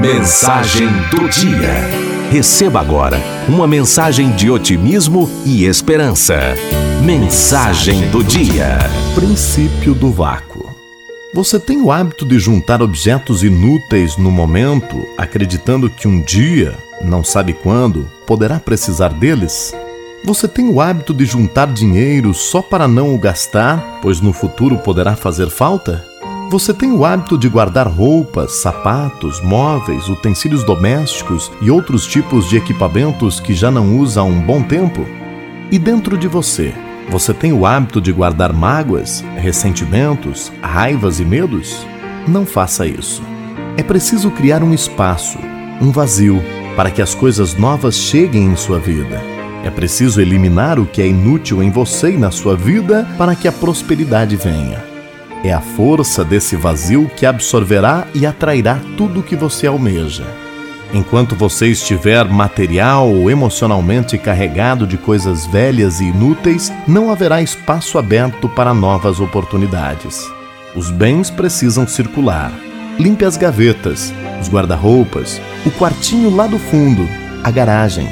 Mensagem do Dia. Receba agora uma mensagem de otimismo e esperança. Mensagem do Dia. Princípio do vácuo. Você tem o hábito de juntar objetos inúteis no momento, acreditando que um dia, não sabe quando, poderá precisar deles? Você tem o hábito de juntar dinheiro só para não o gastar, pois no futuro poderá fazer falta? Você tem o hábito de guardar roupas, sapatos, móveis, utensílios domésticos e outros tipos de equipamentos que já não usa há um bom tempo? E dentro de você, você tem o hábito de guardar mágoas, ressentimentos, raivas e medos? Não faça isso. É preciso criar um espaço, um vazio, para que as coisas novas cheguem em sua vida. É preciso eliminar o que é inútil em você e na sua vida para que a prosperidade venha. É a força desse vazio que absorverá e atrairá tudo o que você almeja. Enquanto você estiver material ou emocionalmente carregado de coisas velhas e inúteis, não haverá espaço aberto para novas oportunidades. Os bens precisam circular. Limpe as gavetas, os guarda-roupas, o quartinho lá do fundo, a garagem.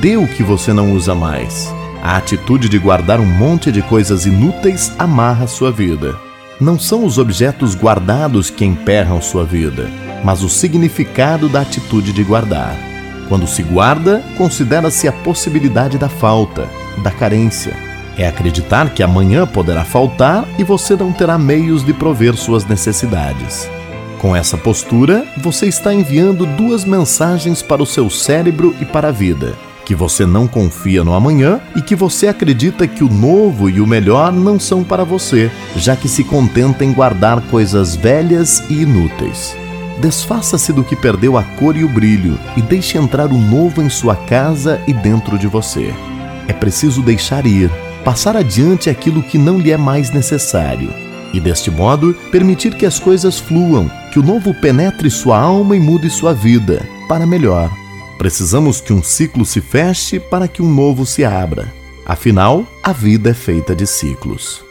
Dê o que você não usa mais. A atitude de guardar um monte de coisas inúteis amarra sua vida. Não são os objetos guardados que emperram sua vida, mas o significado da atitude de guardar. Quando se guarda, considera-se a possibilidade da falta, da carência. É acreditar que amanhã poderá faltar e você não terá meios de prover suas necessidades. Com essa postura, você está enviando duas mensagens para o seu cérebro e para a vida que você não confia no amanhã e que você acredita que o novo e o melhor não são para você, já que se contenta em guardar coisas velhas e inúteis. Desfaça-se do que perdeu a cor e o brilho e deixe entrar o novo em sua casa e dentro de você. É preciso deixar ir, passar adiante aquilo que não lhe é mais necessário e, deste modo, permitir que as coisas fluam, que o novo penetre sua alma e mude sua vida para melhor. Precisamos que um ciclo se feche para que um novo se abra. Afinal, a vida é feita de ciclos.